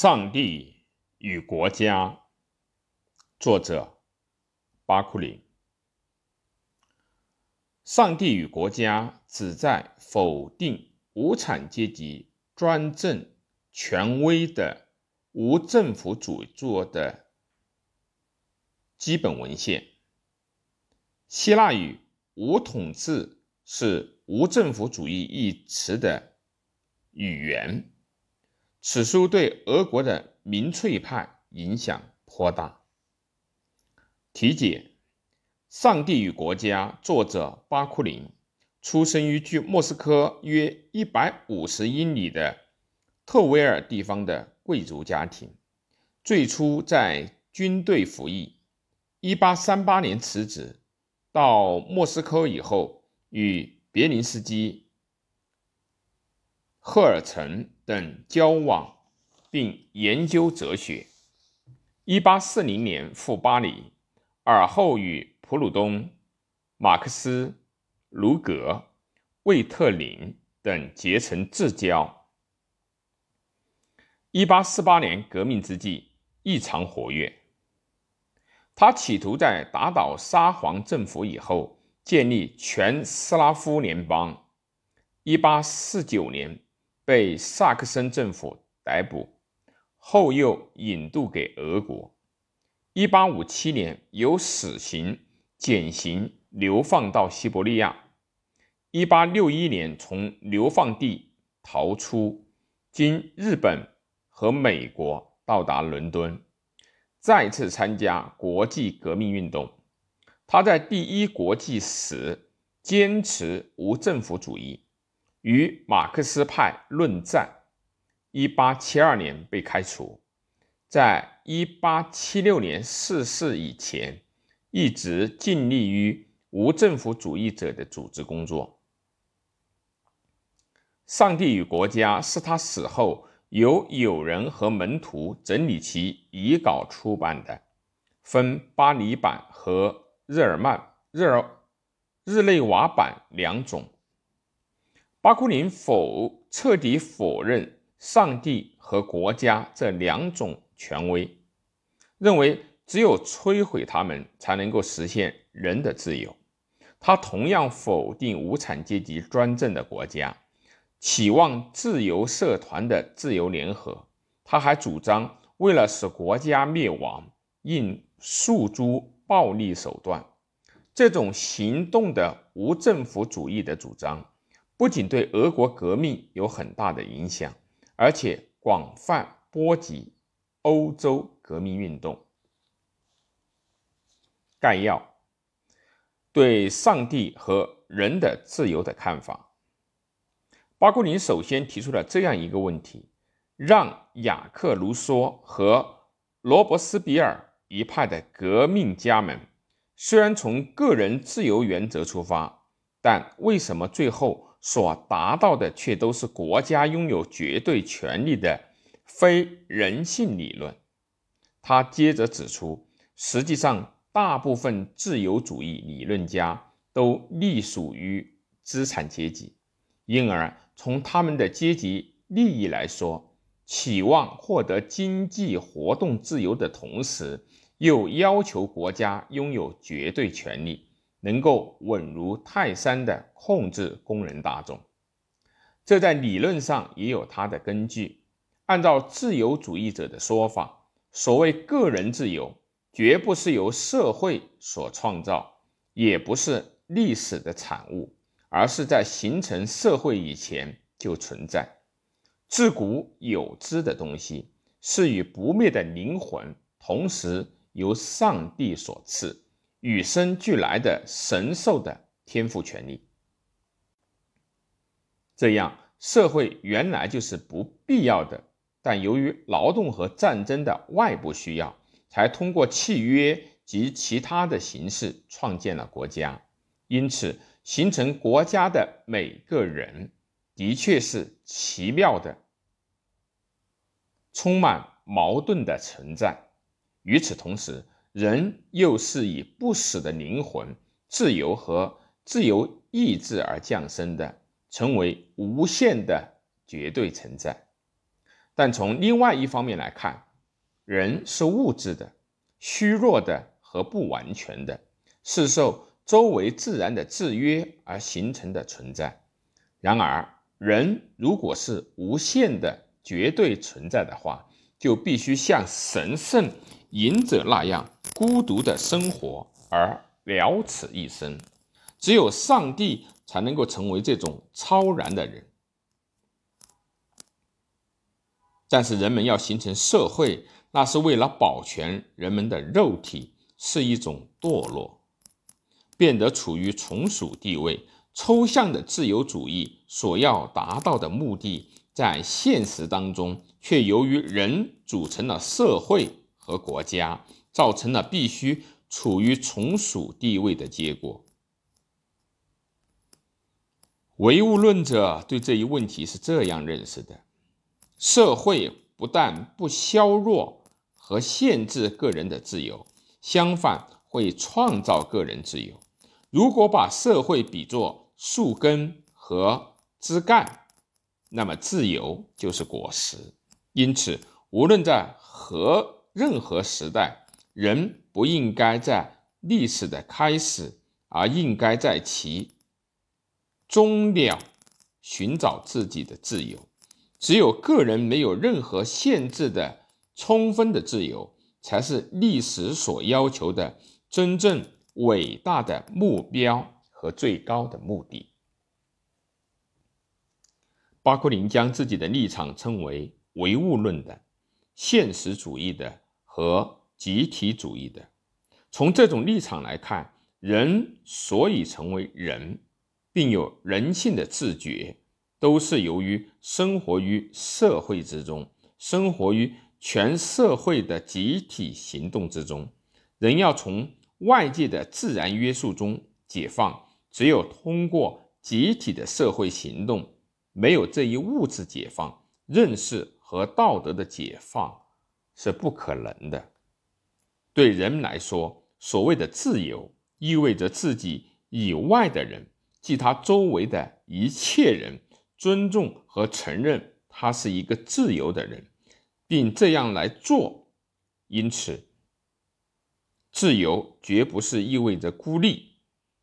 上帝与国家，作者巴库林。上帝与国家旨在否定无产阶级专政权威的无政府主义的基本文献。希腊语“无统治”是无政府主义一词的语言。此书对俄国的民粹派影响颇大。题解：上帝与国家，作者巴库林，出生于距莫斯科约一百五十英里的特维尔地方的贵族家庭，最初在军队服役。一八三八年辞职，到莫斯科以后，与别林斯基。赫尔岑等交往，并研究哲学。一八四零年赴巴黎，尔后与普鲁东、马克思、卢格、魏特林等结成至交。一八四八年革命之际，异常活跃。他企图在打倒沙皇政府以后，建立全斯拉夫联邦。一八四九年。被萨克森政府逮捕，后又引渡给俄国。一八五七年由死刑减刑流放到西伯利亚。一八六一年从流放地逃出，经日本和美国到达伦敦，再次参加国际革命运动。他在第一国际时坚持无政府主义。与马克思派论战，一八七二年被开除，在一八七六年逝世以前，一直尽力于无政府主义者的组织工作。《上帝与国家》是他死后由友人和门徒整理其遗稿出版的，分巴黎版和日耳曼日耳日内瓦版两种。巴库林否彻底否认上帝和国家这两种权威，认为只有摧毁他们才能够实现人的自由。他同样否定无产阶级专政的国家，期望自由社团的自由联合。他还主张，为了使国家灭亡，应诉诸暴力手段。这种行动的无政府主义的主张。不仅对俄国革命有很大的影响，而且广泛波及欧洲革命运动。概要：对上帝和人的自由的看法。巴库林首先提出了这样一个问题：让雅克·卢梭和罗伯斯比尔一派的革命家们，虽然从个人自由原则出发，但为什么最后？所达到的却都是国家拥有绝对权力的非人性理论。他接着指出，实际上大部分自由主义理论家都隶属于资产阶级，因而从他们的阶级利益来说，期望获得经济活动自由的同时，又要求国家拥有绝对权力。能够稳如泰山的控制工人大众，这在理论上也有它的根据。按照自由主义者的说法，所谓个人自由，绝不是由社会所创造，也不是历史的产物，而是在形成社会以前就存在、自古有之的东西，是与不灭的灵魂同时由上帝所赐。与生俱来的神兽的天赋权利，这样社会原来就是不必要的，但由于劳动和战争的外部需要，才通过契约及其他的形式创建了国家。因此，形成国家的每个人的确是奇妙的、充满矛盾的存在。与此同时，人又是以不死的灵魂、自由和自由意志而降生的，成为无限的绝对存在。但从另外一方面来看，人是物质的、虚弱的和不完全的，是受周围自然的制约而形成的存在。然而，人如果是无限的、绝对存在的话，就必须向神圣隐者那样孤独的生活而了此一生。只有上帝才能够成为这种超然的人。但是人们要形成社会，那是为了保全人们的肉体，是一种堕落，变得处于从属地位。抽象的自由主义所要达到的目的，在现实当中却由于人组成了社会和国家，造成了必须处于从属地位的结果。唯物论者对这一问题是这样认识的。社会不但不削弱和限制个人的自由，相反会创造个人自由。如果把社会比作树根和枝干，那么自由就是果实。因此，无论在何任何时代，人不应该在历史的开始，而应该在其终了寻找自己的自由。只有个人没有任何限制的充分的自由，才是历史所要求的真正伟大的目标和最高的目的。巴库林将自己的立场称为唯物论的、现实主义的和集体主义的。从这种立场来看，人所以成为人，并有人性的自觉。都是由于生活于社会之中，生活于全社会的集体行动之中。人要从外界的自然约束中解放，只有通过集体的社会行动，没有这一物质解放，认识和道德的解放是不可能的。对人来说，所谓的自由，意味着自己以外的人，即他周围的一切人。尊重和承认他是一个自由的人，并这样来做。因此，自由绝不是意味着孤立，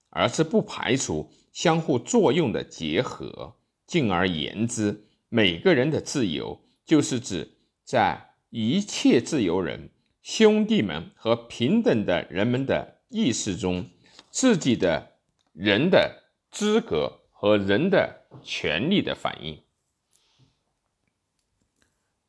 而是不排除相互作用的结合。进而言之，每个人的自由，就是指在一切自由人、兄弟们和平等的人们的意识中，自己的人的资格。和人的权利的反应，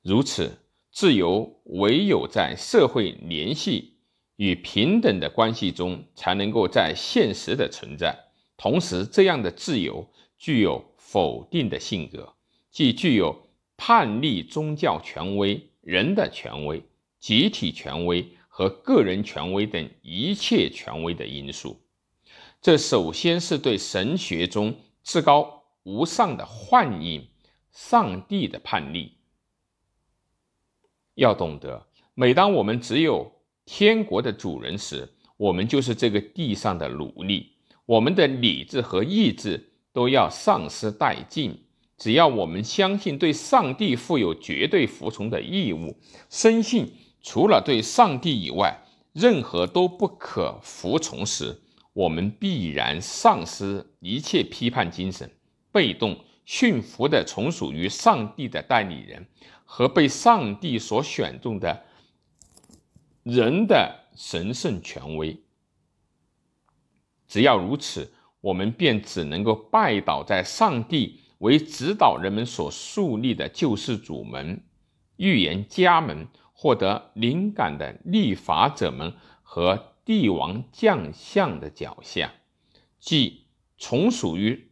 如此，自由唯有在社会联系与平等的关系中，才能够在现实的存在。同时，这样的自由具有否定的性格，即具有叛逆宗教权威、人的权威、集体权威和个人权威等一切权威的因素。这首先是对神学中。至高无上的幻影，上帝的叛逆。要懂得，每当我们只有天国的主人时，我们就是这个地上的奴隶。我们的理智和意志都要丧失殆尽。只要我们相信对上帝负有绝对服从的义务，深信除了对上帝以外，任何都不可服从时，我们必然丧失一切批判精神，被动驯服的从属于上帝的代理人和被上帝所选中的人的神圣权威。只要如此，我们便只能够拜倒在上帝为指导人们所树立的救世主们、预言家们、获得灵感的立法者们和。帝王将相的脚下，即从属于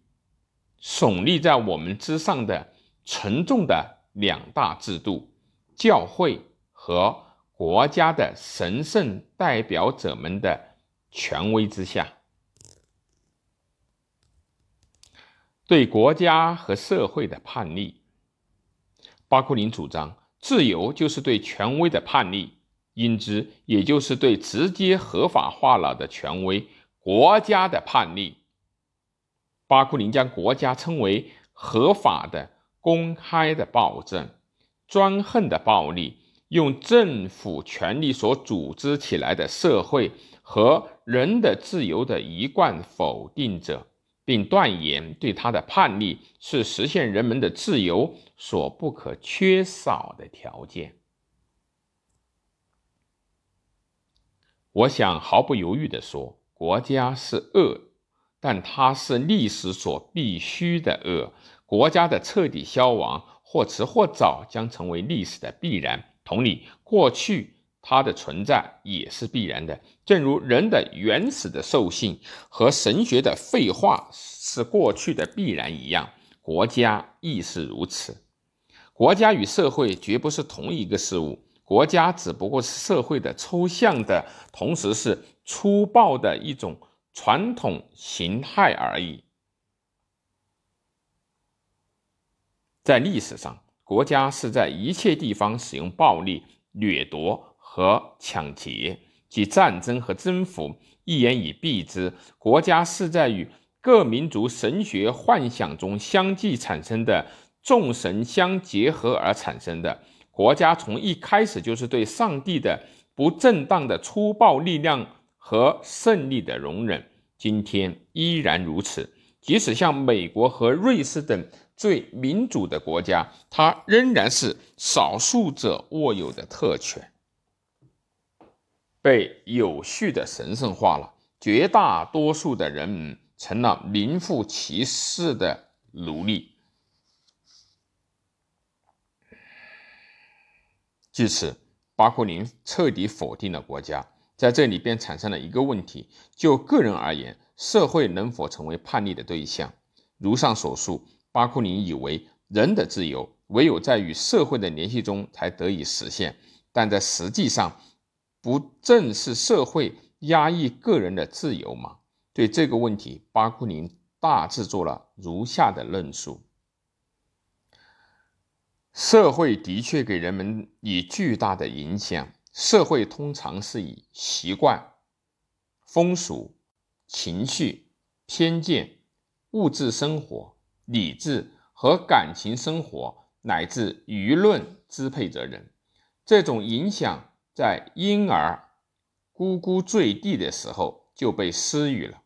耸立在我们之上的沉重的两大制度——教会和国家的神圣代表者们的权威之下。对国家和社会的叛逆，巴库林主张，自由就是对权威的叛逆。因之，也就是对直接合法化了的权威国家的叛逆。巴库林将国家称为合法的、公开的暴政，专横的暴力，用政府权力所组织起来的社会和人的自由的一贯否定者，并断言对他的叛逆是实现人们的自由所不可缺少的条件。我想毫不犹豫地说，国家是恶，但它是历史所必须的恶。国家的彻底消亡，或迟或早将成为历史的必然。同理，过去它的存在也是必然的，正如人的原始的兽性和神学的废话是过去的必然一样，国家亦是如此。国家与社会绝不是同一个事物。国家只不过是社会的抽象的，同时是粗暴的一种传统形态而已。在历史上，国家是在一切地方使用暴力、掠夺和抢劫，即战争和征服。一言以蔽之，国家是在与各民族神学幻想中相继产生的众神相结合而产生的。国家从一开始就是对上帝的不正当的粗暴力量和胜利的容忍，今天依然如此。即使像美国和瑞士等最民主的国家，它仍然是少数者握有的特权，被有序的神圣化了。绝大多数的人民成了名副其实的奴隶。至此，巴库林彻底否定了国家。在这里便产生了一个问题：就个人而言，社会能否成为叛逆的对象？如上所述，巴库林以为人的自由唯有在与社会的联系中才得以实现。但在实际上，不正是社会压抑个人的自由吗？对这个问题，巴库宁大致做了如下的论述。社会的确给人们以巨大的影响。社会通常是以习惯、风俗、情绪、偏见、物质生活、理智和感情生活乃至舆论支配着人。这种影响在婴儿咕咕坠地的时候就被施予了，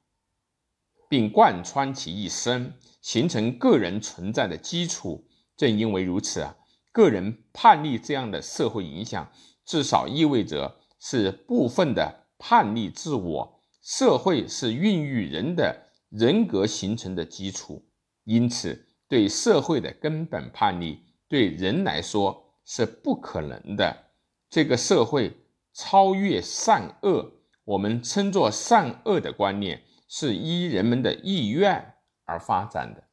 并贯穿其一生，形成个人存在的基础。正因为如此啊。个人叛逆这样的社会影响，至少意味着是部分的叛逆自我。社会是孕育人的人格形成的基础，因此对社会的根本叛逆，对人来说是不可能的。这个社会超越善恶，我们称作善恶的观念，是依人们的意愿而发展的。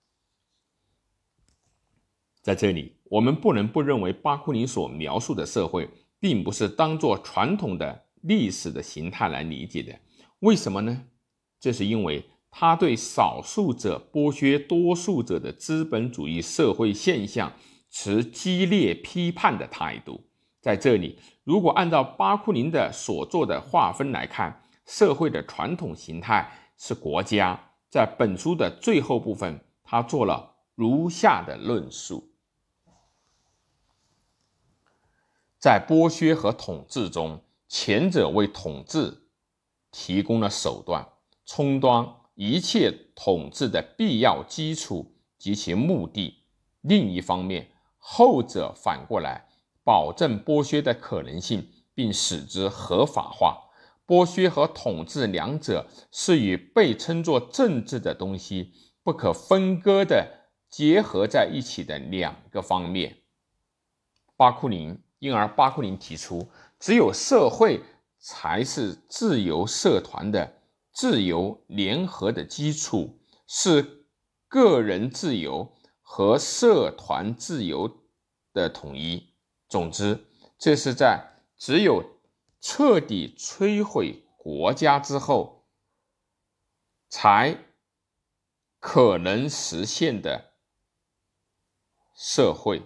在这里。我们不能不认为，巴库宁所描述的社会，并不是当做传统的历史的形态来理解的。为什么呢？这是因为他对少数者剥削多数者的资本主义社会现象持激烈批判的态度。在这里，如果按照巴库宁的所做的划分来看，社会的传统形态是国家。在本书的最后部分，他做了如下的论述。在剥削和统治中，前者为统治提供了手段，充当一切统治的必要基础及其目的；另一方面，后者反过来保证剥削的可能性，并使之合法化。剥削和统治两者是与被称作政治的东西不可分割的结合在一起的两个方面。巴库宁。因而，巴库宁提出，只有社会才是自由社团的自由联合的基础，是个人自由和社团自由的统一。总之，这是在只有彻底摧毁国家之后，才可能实现的社会。